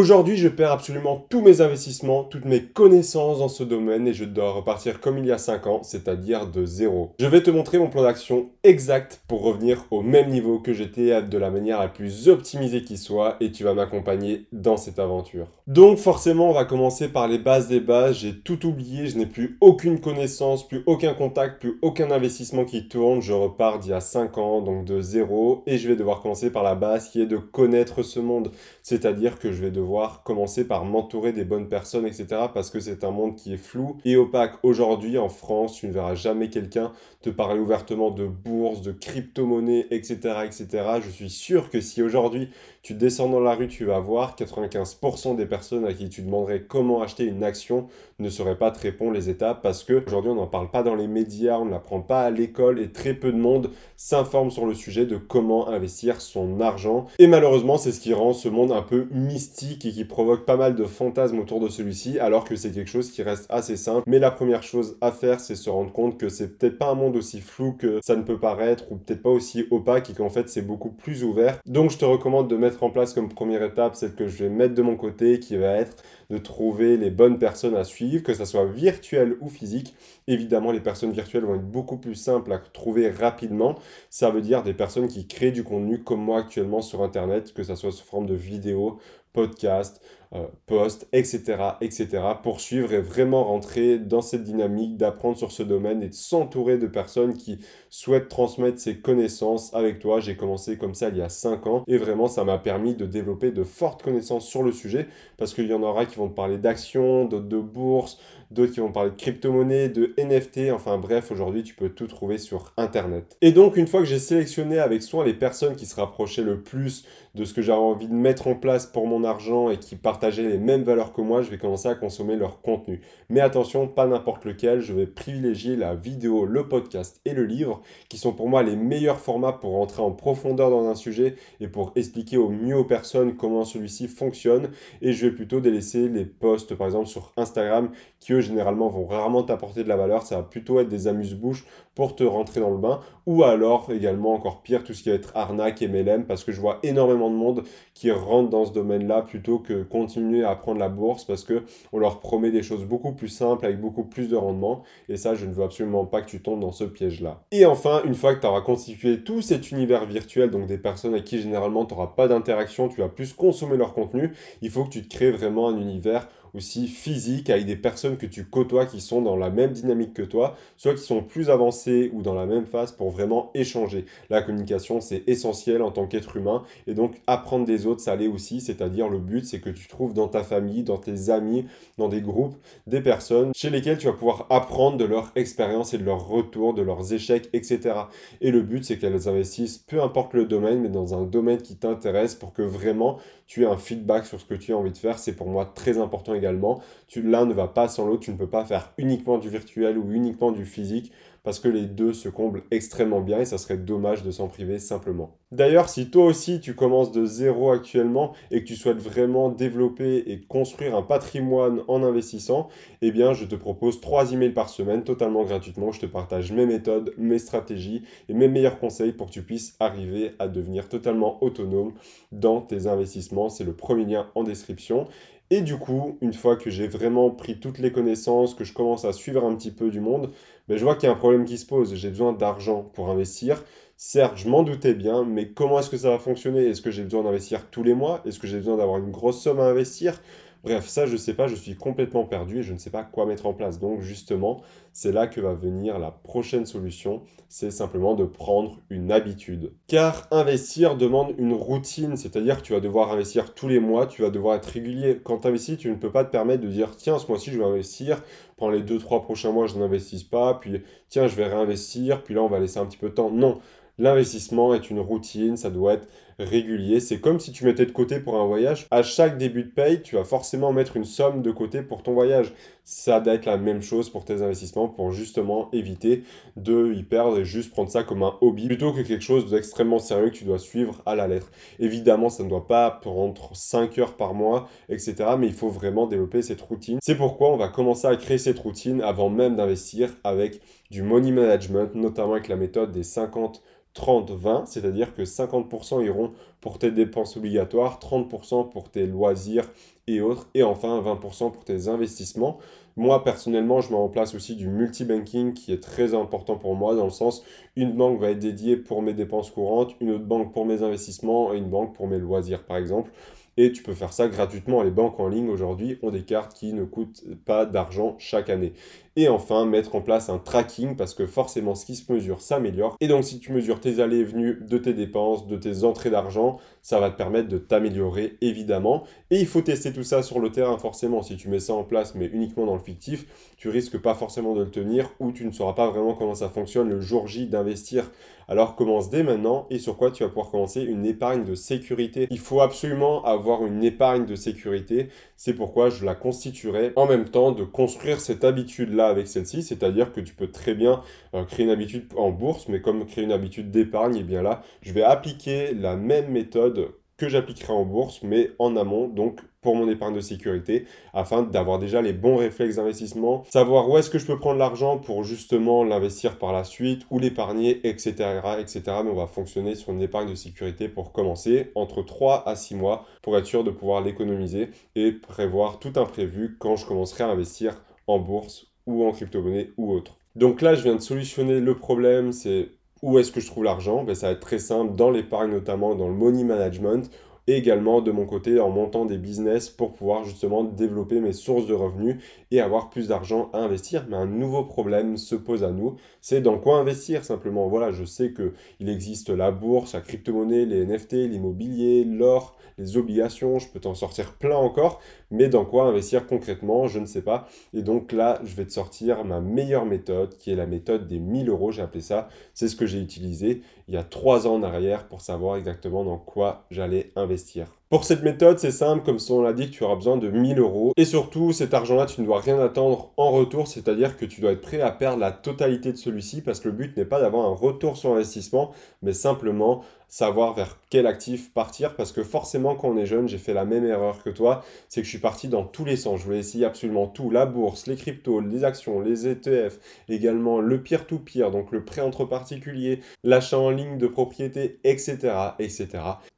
Aujourd'hui, je perds absolument tous mes investissements, toutes mes connaissances dans ce domaine et je dois repartir comme il y a 5 ans, c'est-à-dire de zéro. Je vais te montrer mon plan d'action exact pour revenir au même niveau que j'étais de la manière la plus optimisée qui soit et tu vas m'accompagner dans cette aventure. Donc forcément, on va commencer par les bases des bases. J'ai tout oublié, je n'ai plus aucune connaissance, plus aucun contact, plus aucun investissement qui tourne. Je repars d'il y a 5 ans, donc de zéro et je vais devoir commencer par la base qui est de connaître ce monde, c'est-à-dire que je vais devoir commencer par m'entourer des bonnes personnes, etc. Parce que c'est un monde qui est flou et opaque. Aujourd'hui, en France, tu ne verras jamais quelqu'un te parler ouvertement de bourse, de crypto-monnaie, etc., etc. Je suis sûr que si aujourd'hui tu descends dans la rue, tu vas voir 95% des personnes à qui tu demanderais comment acheter une action ne sauraient pas te répondre les étapes parce que aujourd'hui on n'en parle pas dans les médias, on ne l'apprend pas à l'école et très peu de monde s'informe sur le sujet de comment investir son argent. Et malheureusement, c'est ce qui rend ce monde un peu mystique et qui provoque pas mal de fantasmes autour de celui-ci alors que c'est quelque chose qui reste assez simple. Mais la première chose à faire, c'est se rendre compte que c'est peut-être pas un monde aussi flou que ça ne peut paraître ou peut-être pas aussi opaque et qu'en fait c'est beaucoup plus ouvert. Donc je te recommande de mettre en place comme première étape, celle que je vais mettre de mon côté, qui va être de trouver les bonnes personnes à suivre, que ce soit virtuel ou physique. Évidemment, les personnes virtuelles vont être beaucoup plus simples à trouver rapidement. Ça veut dire des personnes qui créent du contenu comme moi actuellement sur Internet, que ce soit sous forme de vidéo, podcast, euh, post, etc., etc., pour suivre et vraiment rentrer dans cette dynamique d'apprendre sur ce domaine et de s'entourer de personnes qui souhaitent transmettre ces connaissances avec toi. J'ai commencé comme ça il y a 5 ans et vraiment ça m'a permis de développer de fortes connaissances sur le sujet parce qu'il y en aura qui vont te parler d'actions, d'autres de bourse, d'autres qui vont parler de crypto-monnaie, de NFT, enfin bref, aujourd'hui tu peux tout trouver sur Internet. Et donc une fois que j'ai sélectionné avec soin les personnes qui se rapprochaient le plus de ce que j'avais envie de mettre en place pour mon argent et qui les mêmes valeurs que moi, je vais commencer à consommer leur contenu. Mais attention, pas n'importe lequel, je vais privilégier la vidéo, le podcast et le livre, qui sont pour moi les meilleurs formats pour rentrer en profondeur dans un sujet et pour expliquer au mieux aux personnes comment celui-ci fonctionne. Et je vais plutôt délaisser les posts, par exemple, sur Instagram, qui eux, généralement, vont rarement t'apporter de la valeur. Ça va plutôt être des amuse-bouches pour te rentrer dans le bain. Ou alors, également, encore pire, tout ce qui va être arnaque, MLM, parce que je vois énormément de monde qui rentre dans ce domaine-là plutôt que à apprendre la bourse parce que on leur promet des choses beaucoup plus simples avec beaucoup plus de rendement. Et ça, je ne veux absolument pas que tu tombes dans ce piège-là. Et enfin, une fois que tu auras constitué tout cet univers virtuel, donc des personnes avec qui généralement tu n'auras pas d'interaction, tu vas plus consommer leur contenu, il faut que tu te crées vraiment un univers aussi physique avec des personnes que tu côtoies qui sont dans la même dynamique que toi, soit qui sont plus avancées ou dans la même phase pour vraiment échanger. La communication, c'est essentiel en tant qu'être humain et donc apprendre des autres, ça l'est aussi, c'est-à-dire le but, c'est que tu trouves dans ta famille, dans tes amis, dans des groupes, des personnes chez lesquelles tu vas pouvoir apprendre de leur expérience et de leur retour, de leurs échecs, etc. Et le but, c'est qu'elles investissent, peu importe le domaine, mais dans un domaine qui t'intéresse pour que vraiment tu aies un feedback sur ce que tu as envie de faire. C'est pour moi très important L'un ne va pas sans l'autre, tu ne peux pas faire uniquement du virtuel ou uniquement du physique parce que les deux se comblent extrêmement bien et ça serait dommage de s'en priver simplement. D'ailleurs, si toi aussi tu commences de zéro actuellement et que tu souhaites vraiment développer et construire un patrimoine en investissant, eh bien je te propose trois emails par semaine totalement gratuitement. Je te partage mes méthodes, mes stratégies et mes meilleurs conseils pour que tu puisses arriver à devenir totalement autonome dans tes investissements. C'est le premier lien en description. Et du coup, une fois que j'ai vraiment pris toutes les connaissances, que je commence à suivre un petit peu du monde, ben je vois qu'il y a un problème qui se pose. J'ai besoin d'argent pour investir. Certes, je m'en doutais bien, mais comment est-ce que ça va fonctionner? Est-ce que j'ai besoin d'investir tous les mois? Est-ce que j'ai besoin d'avoir une grosse somme à investir? Bref, ça, je ne sais pas, je suis complètement perdu et je ne sais pas quoi mettre en place. Donc, justement, c'est là que va venir la prochaine solution. C'est simplement de prendre une habitude. Car investir demande une routine, c'est-à-dire que tu vas devoir investir tous les mois, tu vas devoir être régulier. Quand tu investis, tu ne peux pas te permettre de dire tiens, ce mois-ci, je vais investir. Pendant les 2-3 prochains mois, je n'investis pas. Puis, tiens, je vais réinvestir. Puis là, on va laisser un petit peu de temps. Non. L'investissement est une routine, ça doit être régulier. C'est comme si tu mettais de côté pour un voyage. À chaque début de paye, tu vas forcément mettre une somme de côté pour ton voyage. Ça doit être la même chose pour tes investissements pour justement éviter de y perdre et juste prendre ça comme un hobby plutôt que quelque chose d'extrêmement sérieux que tu dois suivre à la lettre. Évidemment, ça ne doit pas prendre 5 heures par mois, etc. Mais il faut vraiment développer cette routine. C'est pourquoi on va commencer à créer cette routine avant même d'investir avec du money management, notamment avec la méthode des 50 30-20, c'est-à-dire que 50% iront pour tes dépenses obligatoires, 30% pour tes loisirs et autres, et enfin 20% pour tes investissements. Moi, personnellement, je mets en place aussi du multibanking qui est très important pour moi dans le sens, une banque va être dédiée pour mes dépenses courantes, une autre banque pour mes investissements et une banque pour mes loisirs, par exemple. Et tu peux faire ça gratuitement. Les banques en ligne aujourd'hui ont des cartes qui ne coûtent pas d'argent chaque année. Et enfin, mettre en place un tracking parce que forcément, ce qui se mesure s'améliore. Et donc, si tu mesures tes allées et venues de tes dépenses, de tes entrées d'argent, ça va te permettre de t'améliorer évidemment. Et il faut tester tout ça sur le terrain forcément. Si tu mets ça en place, mais uniquement dans le fictif, tu risques pas forcément de le tenir ou tu ne sauras pas vraiment comment ça fonctionne le jour J d'investir. Alors commence dès maintenant et sur quoi tu vas pouvoir commencer une épargne de sécurité. Il faut absolument avoir une épargne de sécurité. C'est pourquoi je la constituerai en même temps de construire cette habitude-là avec celle-ci. C'est-à-dire que tu peux très bien euh, créer une habitude en bourse, mais comme créer une habitude d'épargne, et eh bien là, je vais appliquer la même méthode que j'appliquerai en bourse, mais en amont, donc pour mon épargne de sécurité, afin d'avoir déjà les bons réflexes d'investissement, savoir où est-ce que je peux prendre l'argent pour justement l'investir par la suite, ou l'épargner, etc., etc. Mais on va fonctionner sur une épargne de sécurité pour commencer entre 3 à 6 mois pour être sûr de pouvoir l'économiser et prévoir tout imprévu quand je commencerai à investir en bourse ou en crypto-monnaie ou autre. Donc là, je viens de solutionner le problème, c'est où est-ce que je trouve l'argent? Ben, Ça va être très simple, dans l'épargne notamment, dans le money management, et également de mon côté en montant des business pour pouvoir justement développer mes sources de revenus et avoir plus d'argent à investir. Mais un nouveau problème se pose à nous, c'est dans quoi investir simplement? Voilà, je sais qu'il existe la bourse, la crypto-monnaie, les NFT, l'immobilier, l'or, les obligations, je peux t'en sortir plein encore, mais dans quoi investir concrètement, je ne sais pas. Et donc là, je vais te sortir ma meilleure méthode, qui est la méthode des 1000 euros, j'ai appelé ça. C'est ce que j'ai utilisé il y a trois ans en arrière pour savoir exactement dans quoi j'allais investir. Pour cette méthode, c'est simple, comme on l'a dit, tu auras besoin de 1000 euros. Et surtout, cet argent-là, tu ne dois rien attendre en retour, c'est-à-dire que tu dois être prêt à perdre la totalité de celui-ci, parce que le but n'est pas d'avoir un retour sur investissement, mais simplement savoir vers quel actif partir, parce que forcément, quand on est jeune, j'ai fait la même erreur que toi, c'est que je suis parti dans tous les sens. Je voulais essayer absolument tout, la bourse, les cryptos, les actions, les ETF, également le peer-to-peer, donc le prêt entre particuliers, l'achat en ligne de propriété, etc., etc.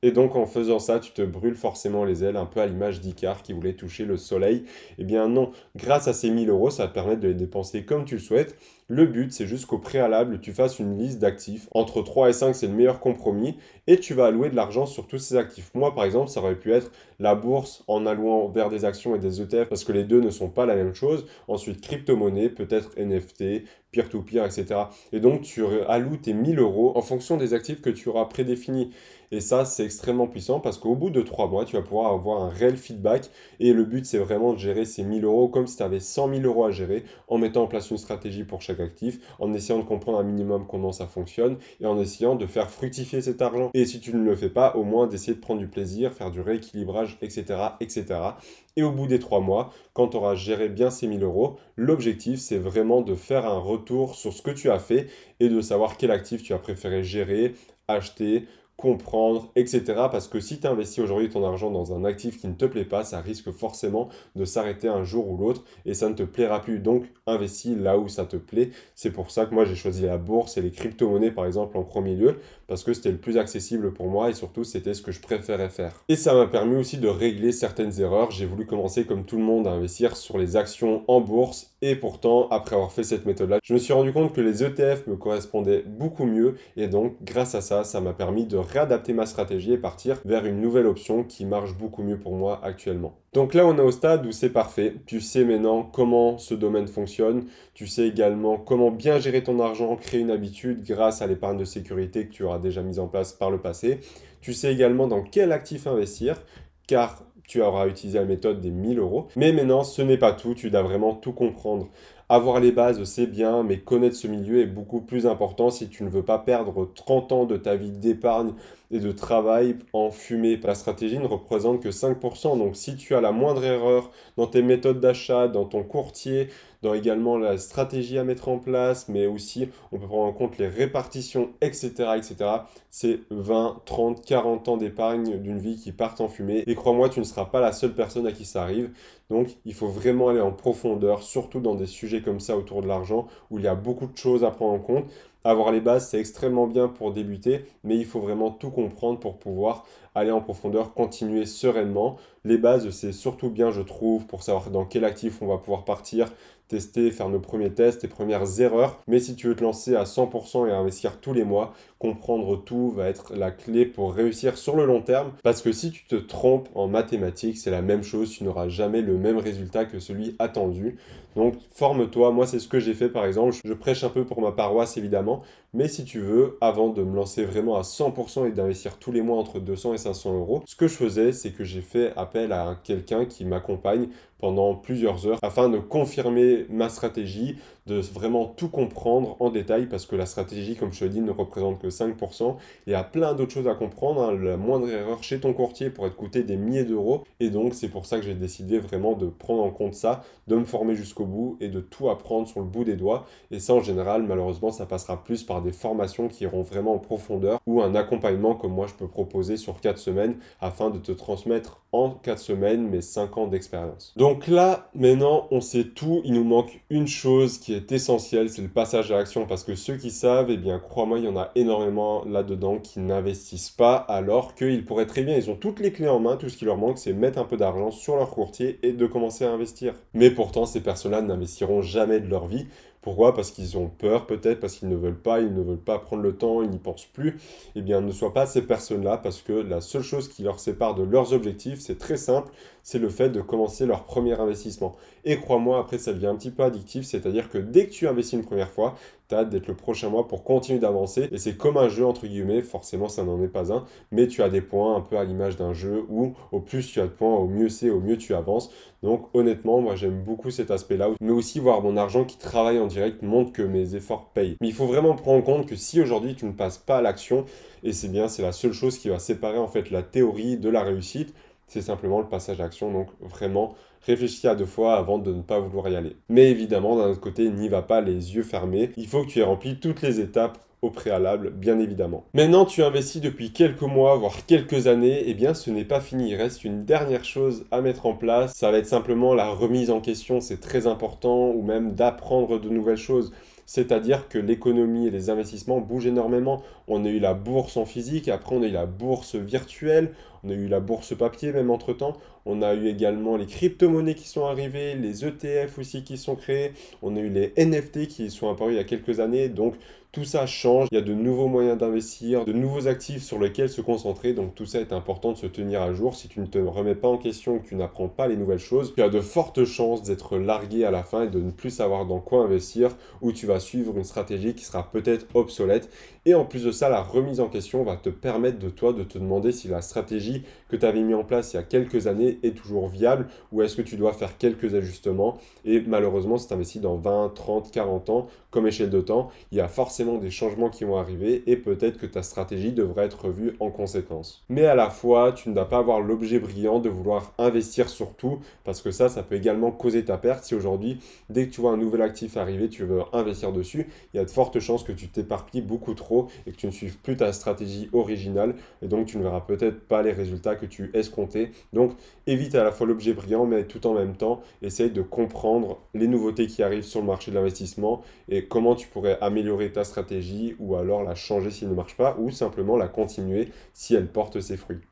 Et donc, en faisant ça, tu te brûles forcément les ailes, un peu à l'image d'Icar qui voulait toucher le soleil. Eh bien non, grâce à ces 1000 euros, ça va te permettre de les dépenser comme tu le souhaites. Le but, c'est juste qu'au préalable, tu fasses une liste d'actifs. Entre 3 et 5, c'est le meilleur compromis. Et tu vas allouer de l'argent sur tous ces actifs. Moi, par exemple, ça aurait pu être la bourse en allouant vers des actions et des ETF parce que les deux ne sont pas la même chose. Ensuite, crypto-monnaie, peut-être NFT, peer-to-peer, etc. Et donc, tu alloues tes 1000 euros en fonction des actifs que tu auras prédéfinis. Et ça, c'est extrêmement puissant parce qu'au bout de 3 mois, tu vas pouvoir avoir un réel feedback. Et le but, c'est vraiment de gérer ces 1000 euros comme si tu avais 100 000 euros à gérer en mettant en place une stratégie pour chaque actif, en essayant de comprendre un minimum comment ça fonctionne et en essayant de faire fructifier cet argent. Et si tu ne le fais pas, au moins d'essayer de prendre du plaisir, faire du rééquilibrage, etc. etc. Et au bout des 3 mois, quand tu auras géré bien ces 1000 euros, l'objectif, c'est vraiment de faire un retour sur ce que tu as fait et de savoir quel actif tu as préféré gérer, acheter, comprendre, etc. Parce que si tu investis aujourd'hui ton argent dans un actif qui ne te plaît pas, ça risque forcément de s'arrêter un jour ou l'autre et ça ne te plaira plus. Donc, investis là où ça te plaît. C'est pour ça que moi, j'ai choisi la bourse et les crypto-monnaies, par exemple, en premier lieu, parce que c'était le plus accessible pour moi et surtout, c'était ce que je préférais faire. Et ça m'a permis aussi de régler certaines erreurs. J'ai voulu commencer, comme tout le monde, à investir sur les actions en bourse et pourtant, après avoir fait cette méthode-là, je me suis rendu compte que les ETF me correspondaient beaucoup mieux et donc, grâce à ça, ça m'a permis de réadapter ma stratégie et partir vers une nouvelle option qui marche beaucoup mieux pour moi actuellement. Donc là, on est au stade où c'est parfait. Tu sais maintenant comment ce domaine fonctionne. Tu sais également comment bien gérer ton argent, créer une habitude grâce à l'épargne de sécurité que tu auras déjà mise en place par le passé. Tu sais également dans quel actif investir, car auras utilisé la méthode des 1000 euros. Mais maintenant, ce n'est pas tout. Tu dois vraiment tout comprendre. Avoir les bases, c'est bien, mais connaître ce milieu est beaucoup plus important si tu ne veux pas perdre 30 ans de ta vie d'épargne de travail en fumée. La stratégie ne représente que 5%. Donc si tu as la moindre erreur dans tes méthodes d'achat, dans ton courtier, dans également la stratégie à mettre en place, mais aussi on peut prendre en compte les répartitions, etc. etc. C'est 20, 30, 40 ans d'épargne d'une vie qui partent en fumée. Et crois-moi, tu ne seras pas la seule personne à qui ça arrive. Donc il faut vraiment aller en profondeur, surtout dans des sujets comme ça autour de l'argent, où il y a beaucoup de choses à prendre en compte. Avoir les bases, c'est extrêmement bien pour débuter, mais il faut vraiment tout comprendre pour pouvoir aller en profondeur, continuer sereinement. Les bases, c'est surtout bien, je trouve, pour savoir dans quel actif on va pouvoir partir, tester, faire nos premiers tests, les premières erreurs. Mais si tu veux te lancer à 100% et investir tous les mois, comprendre tout va être la clé pour réussir sur le long terme. Parce que si tu te trompes en mathématiques, c'est la même chose, tu n'auras jamais le même résultat que celui attendu. Donc forme-toi, moi c'est ce que j'ai fait par exemple, je prêche un peu pour ma paroisse évidemment, mais si tu veux, avant de me lancer vraiment à 100% et d'investir tous les mois entre 200 et 500 euros, ce que je faisais, c'est que j'ai fait appel à quelqu'un qui m'accompagne pendant plusieurs heures afin de confirmer ma stratégie, de vraiment tout comprendre en détail parce que la stratégie, comme je te dis, ne représente que 5%. Il y a plein d'autres choses à comprendre. Hein. La moindre erreur chez ton courtier pourrait te coûter des milliers d'euros. Et donc, c'est pour ça que j'ai décidé vraiment de prendre en compte ça, de me former jusqu'au bout et de tout apprendre sur le bout des doigts. Et ça, en général, malheureusement, ça passera plus par des formations qui iront vraiment en profondeur ou un accompagnement comme moi je peux proposer sur 4 semaines afin de te transmettre en 4 semaines mes 5 ans d'expérience. Donc là, maintenant, on sait tout. Il nous manque une chose qui est essentielle, c'est le passage à l'action. Parce que ceux qui savent, eh bien, crois-moi, il y en a énormément là-dedans qui n'investissent pas alors qu'ils pourraient très bien, ils ont toutes les clés en main. Tout ce qui leur manque, c'est mettre un peu d'argent sur leur courtier et de commencer à investir. Mais pourtant, ces personnes-là n'investiront jamais de leur vie pourquoi? Parce qu'ils ont peur peut-être, parce qu'ils ne veulent pas, ils ne veulent pas prendre le temps, ils n'y pensent plus. Eh bien, ne soient pas ces personnes-là parce que la seule chose qui leur sépare de leurs objectifs, c'est très simple, c'est le fait de commencer leur premier investissement. Et crois-moi, après, ça devient un petit peu addictif, c'est-à-dire que dès que tu investis une première fois, tu as d'être le prochain mois pour continuer d'avancer. Et c'est comme un jeu, entre guillemets, forcément, ça n'en est pas un, mais tu as des points un peu à l'image d'un jeu où au plus tu as de points, au mieux c'est, au mieux tu avances. Donc honnêtement, moi j'aime beaucoup cet aspect-là, mais aussi voir mon argent qui travaille en direct montre que mes efforts payent. Mais il faut vraiment prendre en compte que si aujourd'hui tu ne passes pas à l'action, et c'est bien, c'est la seule chose qui va séparer en fait la théorie de la réussite, c'est simplement le passage à l'action. Donc vraiment, réfléchis à deux fois avant de ne pas vouloir y aller. Mais évidemment, d'un autre côté, n'y va pas les yeux fermés. Il faut que tu aies rempli toutes les étapes au préalable, bien évidemment. Maintenant, tu investis depuis quelques mois, voire quelques années, et eh bien ce n'est pas fini. Il reste une dernière chose à mettre en place. Ça va être simplement la remise en question, c'est très important, ou même d'apprendre de nouvelles choses. C'est-à-dire que l'économie et les investissements bougent énormément. On a eu la bourse en physique, après on a eu la bourse virtuelle, on a eu la bourse papier même entre-temps. On a eu également les crypto-monnaies qui sont arrivées, les ETF aussi qui sont créés. On a eu les NFT qui sont apparus il y a quelques années. Donc tout ça change, il y a de nouveaux moyens d'investir, de nouveaux actifs sur lesquels se concentrer, donc tout ça est important de se tenir à jour. Si tu ne te remets pas en question, que tu n'apprends pas les nouvelles choses, tu as de fortes chances d'être largué à la fin et de ne plus savoir dans quoi investir, ou tu vas suivre une stratégie qui sera peut-être obsolète. Et en plus de ça, la remise en question va te permettre de toi de te demander si la stratégie que tu avais mis en place il y a quelques années est toujours viable, ou est-ce que tu dois faire quelques ajustements. Et malheureusement, si tu investis dans 20, 30, 40 ans, comme échelle de temps, il y a forcément des changements qui vont arriver et peut-être que ta stratégie devrait être revue en conséquence. Mais à la fois, tu ne dois pas avoir l'objet brillant de vouloir investir sur tout parce que ça, ça peut également causer ta perte. Si aujourd'hui, dès que tu vois un nouvel actif arriver, tu veux investir dessus, il y a de fortes chances que tu t'éparpilles beaucoup trop et que tu ne suives plus ta stratégie originale et donc tu ne verras peut-être pas les résultats que tu escomptais. Donc évite à la fois l'objet brillant, mais tout en même temps, essaye de comprendre les nouveautés qui arrivent sur le marché de l'investissement et comment tu pourrais améliorer ta stratégie ou alors la changer s'il ne marche pas ou simplement la continuer si elle porte ses fruits.